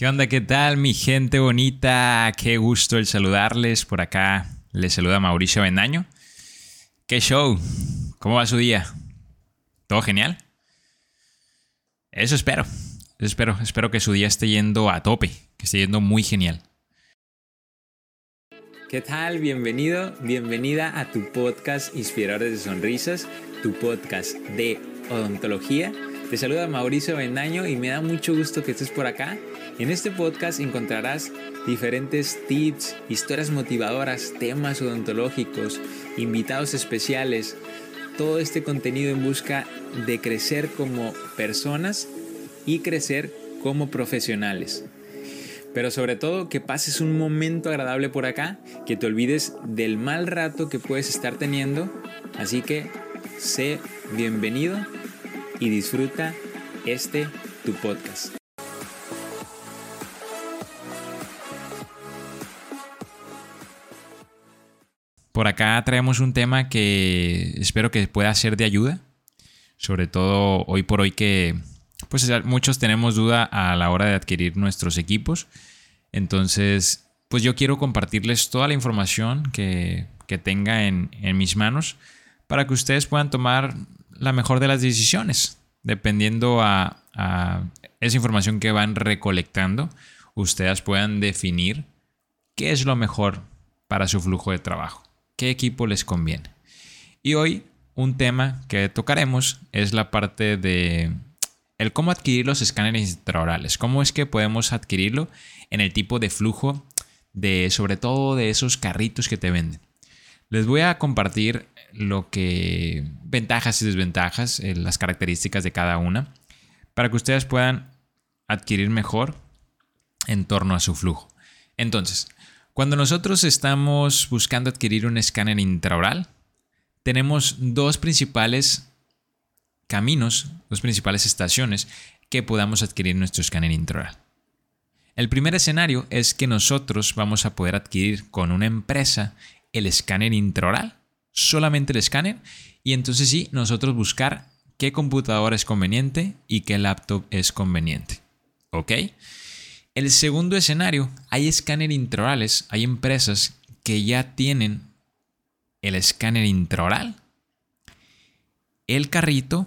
¿Qué onda? ¿Qué tal mi gente bonita? Qué gusto el saludarles por acá. Les saluda Mauricio Bendaño. ¿Qué show? ¿Cómo va su día? ¿Todo genial? Eso espero. Eso espero. Espero que su día esté yendo a tope, que esté yendo muy genial. ¿Qué tal? Bienvenido, bienvenida a tu podcast Inspiradores de Sonrisas, tu podcast de odontología. Te saluda Mauricio Bendaño y me da mucho gusto que estés por acá. En este podcast encontrarás diferentes tips, historias motivadoras, temas odontológicos, invitados especiales, todo este contenido en busca de crecer como personas y crecer como profesionales. Pero sobre todo que pases un momento agradable por acá, que te olvides del mal rato que puedes estar teniendo. Así que sé bienvenido y disfruta este tu podcast. Por acá traemos un tema que espero que pueda ser de ayuda, sobre todo hoy por hoy que pues muchos tenemos duda a la hora de adquirir nuestros equipos. Entonces, pues yo quiero compartirles toda la información que, tenga en, mis manos para que ustedes puedan tomar la mejor de las decisiones, dependiendo a, a esa información que van recolectando, ustedes puedan definir qué es lo mejor para su flujo de trabajo, qué equipo les conviene. Y hoy un tema que tocaremos es la parte de el cómo adquirir los escáneres intraorales, cómo es que podemos adquirirlo en el tipo de flujo de sobre todo de esos carritos que te venden. Les voy a compartir lo que ventajas y desventajas, eh, las características de cada una para que ustedes puedan adquirir mejor en torno a su flujo. Entonces, cuando nosotros estamos buscando adquirir un escáner intraoral, tenemos dos principales caminos, dos principales estaciones que podamos adquirir nuestro escáner intraoral. El primer escenario es que nosotros vamos a poder adquirir con una empresa el escáner intraoral, solamente el escáner, y entonces sí, nosotros buscar qué computadora es conveniente y qué laptop es conveniente. ¿Ok? El segundo escenario, hay escáner intraorales, hay empresas que ya tienen el escáner intraoral, el carrito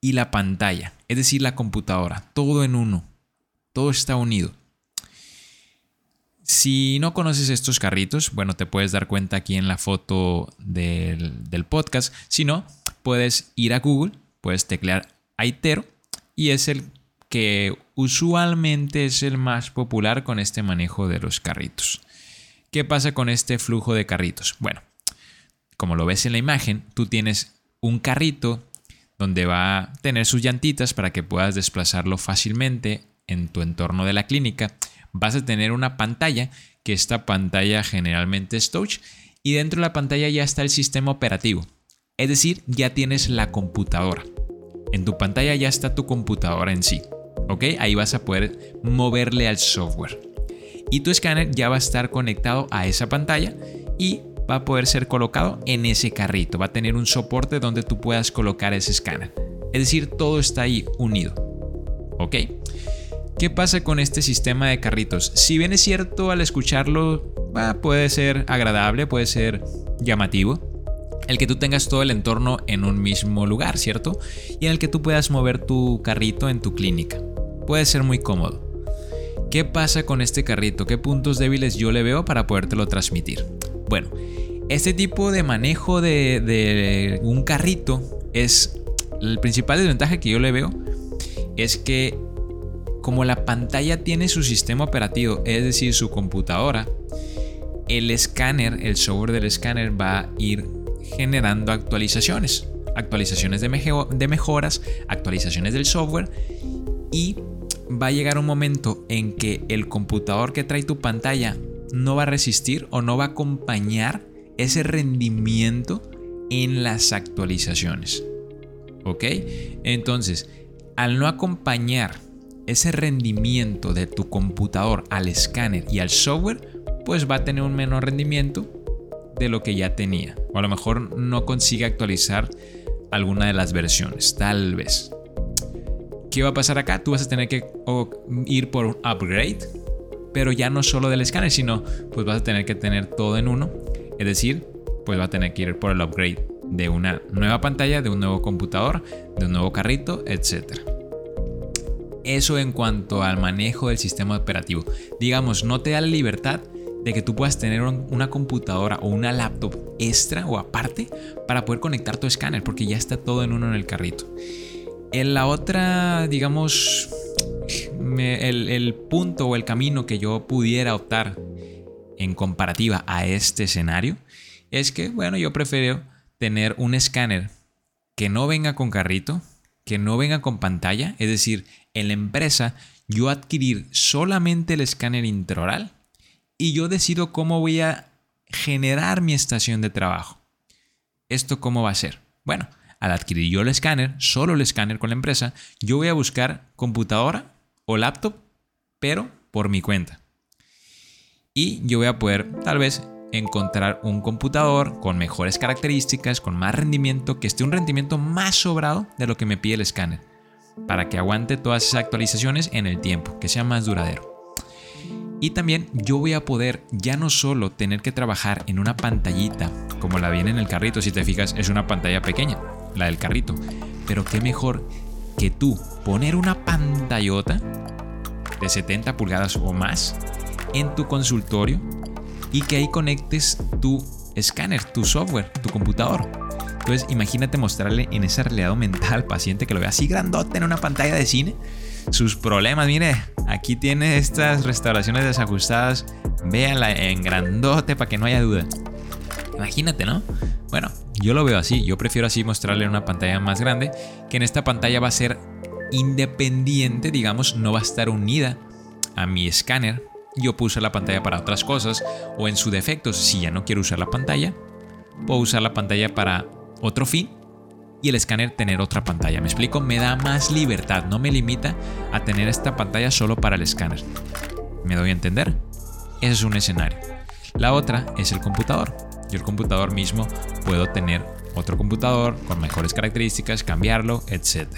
y la pantalla, es decir, la computadora, todo en uno, todo está unido. Si no conoces estos carritos, bueno, te puedes dar cuenta aquí en la foto del, del podcast. Si no, puedes ir a Google, puedes teclear Aitero y es el que usualmente es el más popular con este manejo de los carritos. ¿Qué pasa con este flujo de carritos? Bueno, como lo ves en la imagen, tú tienes un carrito donde va a tener sus llantitas para que puedas desplazarlo fácilmente en tu entorno de la clínica. Vas a tener una pantalla, que esta pantalla generalmente es touch, y dentro de la pantalla ya está el sistema operativo. Es decir, ya tienes la computadora. En tu pantalla ya está tu computadora en sí. ¿Ok? Ahí vas a poder moverle al software. Y tu escáner ya va a estar conectado a esa pantalla y va a poder ser colocado en ese carrito. Va a tener un soporte donde tú puedas colocar ese escáner. Es decir, todo está ahí unido. ¿Ok? ¿Qué pasa con este sistema de carritos? Si bien es cierto al escucharlo puede ser agradable, puede ser llamativo, el que tú tengas todo el entorno en un mismo lugar, ¿cierto? Y en el que tú puedas mover tu carrito en tu clínica. Puede ser muy cómodo. ¿Qué pasa con este carrito? ¿Qué puntos débiles yo le veo para podértelo transmitir? Bueno, este tipo de manejo de, un carrito es el principal desventaja que yo le veo es que como la pantalla tiene su sistema operativo, es decir, su computadora, el escáner, el software del escáner va a ir generando actualizaciones, actualizaciones de, de mejoras, actualizaciones del software y va a llegar un momento en que el computador que trae tu pantalla no va a resistir o no va a acompañar ese rendimiento en las actualizaciones. ¿Ok? Entonces, al no acompañar ese rendimiento de tu computador al escáner y al software, pues va a tener un menor rendimiento de lo que ya tenía. O a lo mejor no consigue actualizar alguna de las versiones, tal vez. ¿Qué va a pasar acá? Tú vas a tener que ir por un upgrade, pero ya no solo del escáner, sino pues vas a tener que tener todo en uno. Es decir, pues va a tener que ir por el upgrade de una nueva pantalla, de un nuevo computador, de un nuevo carrito, etc. Eso en cuanto al manejo del sistema operativo. Digamos, no te da la libertad de que tú puedas tener una computadora o una laptop extra o aparte para poder conectar tu escáner, porque ya está todo en uno en el carrito. En la otra, digamos, el, el punto o el camino que yo pudiera optar en comparativa a este escenario es que, bueno, yo prefiero tener un escáner que no venga con carrito, que no venga con pantalla, es decir, en la empresa yo adquirir solamente el escáner intraoral y yo decido cómo voy a generar mi estación de trabajo. ¿Esto cómo va a ser? Bueno, al adquirir yo el escáner, solo el escáner con la empresa, yo voy a buscar computadora o laptop, pero por mi cuenta. Y yo voy a poder tal vez encontrar un computador con mejores características, con más rendimiento, que esté un rendimiento más sobrado de lo que me pide el escáner, para que aguante todas esas actualizaciones en el tiempo, que sea más duradero. Y también yo voy a poder ya no solo tener que trabajar en una pantallita, como la viene en el carrito, si te fijas, es una pantalla pequeña, la del carrito. Pero qué mejor que tú poner una pantallota de 70 pulgadas o más en tu consultorio y que ahí conectes tu escáner, tu software, tu computador. Entonces imagínate mostrarle en esa realidad mental al paciente que lo vea así grandote en una pantalla de cine, sus problemas, mire, aquí tiene estas restauraciones desajustadas, véanla en grandote para que no haya duda. Imagínate, ¿no? Bueno, yo lo veo así, yo prefiero así mostrarle una pantalla más grande, que en esta pantalla va a ser independiente, digamos, no va a estar unida a mi escáner. Yo puedo usar la pantalla para otras cosas, o en su defecto, si ya no quiero usar la pantalla, puedo usar la pantalla para otro fin y el escáner tener otra pantalla. ¿Me explico? Me da más libertad, no me limita a tener esta pantalla solo para el escáner. ¿Me doy a entender? Ese es un escenario. La otra es el computador. Yo el computador mismo puedo tener otro computador con mejores características, cambiarlo, etc.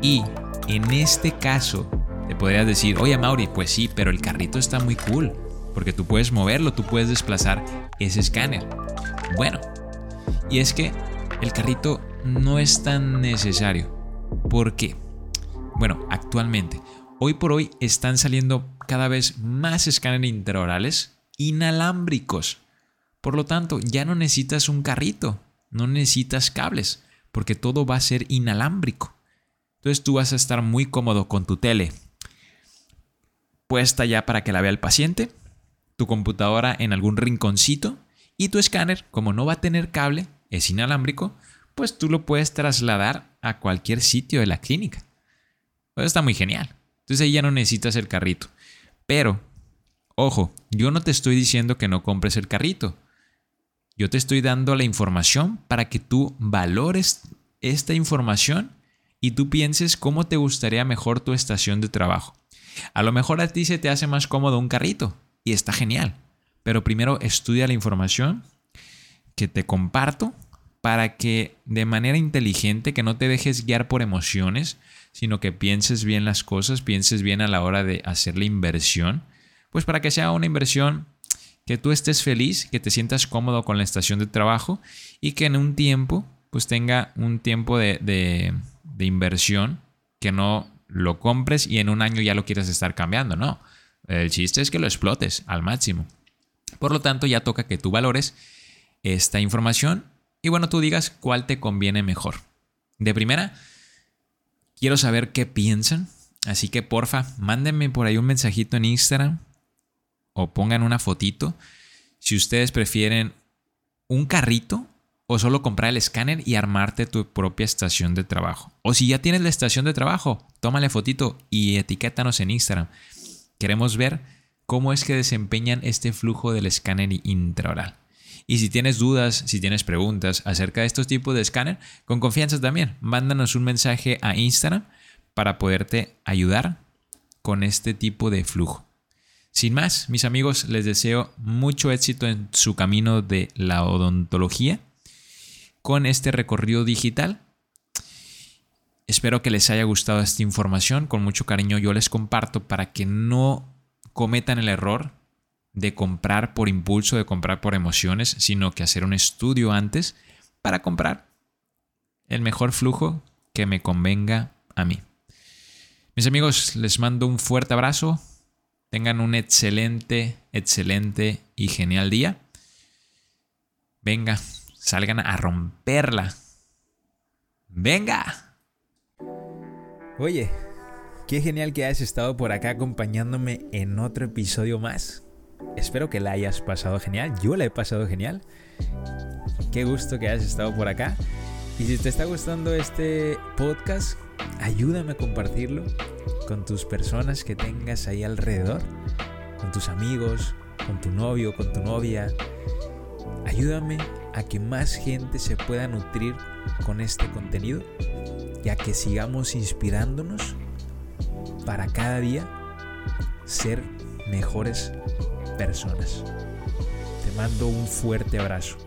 Y en este caso, te podrías decir, oye Mauri, pues sí, pero el carrito está muy cool, porque tú puedes moverlo, tú puedes desplazar ese escáner. Bueno, y es que el carrito no es tan necesario. ¿Por qué? Bueno, actualmente, hoy por hoy están saliendo cada vez más escáneres intraorales inalámbricos. Por lo tanto, ya no necesitas un carrito, no necesitas cables, porque todo va a ser inalámbrico. Entonces tú vas a estar muy cómodo con tu tele puesta ya para que la vea el paciente, tu computadora en algún rinconcito y tu escáner, como no va a tener cable, es inalámbrico, pues tú lo puedes trasladar a cualquier sitio de la clínica. Pues está muy genial. Entonces ahí ya no necesitas el carrito. Pero, ojo, yo no te estoy diciendo que no compres el carrito. Yo te estoy dando la información para que tú valores esta información y tú pienses cómo te gustaría mejor tu estación de trabajo. A lo mejor a ti se te hace más cómodo un carrito y está genial, pero primero estudia la información que te comparto para que de manera inteligente, que no te dejes guiar por emociones, sino que pienses bien las cosas, pienses bien a la hora de hacer la inversión, pues para que sea una inversión que tú estés feliz, que te sientas cómodo con la estación de trabajo y que en un tiempo, pues tenga un tiempo de, de, inversión, que no lo compres y en un año ya lo quieras estar cambiando, no. El chiste es que lo explotes al máximo. Por lo tanto, ya toca que tú valores esta información y bueno, tú digas cuál te conviene mejor. De primera, quiero saber qué piensan, así que porfa, mándenme por ahí un mensajito en Instagram o pongan una fotito si ustedes prefieren un carrito o solo comprar el escáner y armarte tu propia estación de trabajo. O si ya tienes la estación de trabajo, tómale fotito y etiquétanos en Instagram. Queremos ver cómo es que desempeñan este flujo del escáner intraoral. Y si tienes dudas, si tienes preguntas acerca de estos tipos de escáner, con confianza también, mándanos un mensaje a Instagram para poderte ayudar con este tipo de flujo. Sin más, mis amigos, les deseo mucho éxito en su camino de la odontología con este recorrido digital. Espero que les haya gustado esta información. Con mucho cariño yo les comparto para que no cometan el error de comprar por impulso, de comprar por emociones, sino que hacer un estudio antes para comprar el mejor flujo que me convenga a mí. Mis amigos, les mando un fuerte abrazo. Tengan un excelente, excelente y genial día. Venga, salgan a romperla. Venga. Oye, qué genial que hayas estado por acá acompañándome en otro episodio más. Espero que la hayas pasado genial. Yo la he pasado genial. Qué gusto que hayas estado por acá. Y si te está gustando este podcast, ayúdame a compartirlo con tus personas que tengas ahí alrededor, con tus amigos, con tu novio, con tu novia. Ayúdame a que más gente se pueda nutrir con este contenido y a que sigamos inspirándonos para cada día ser mejores personas. Te mando un fuerte abrazo.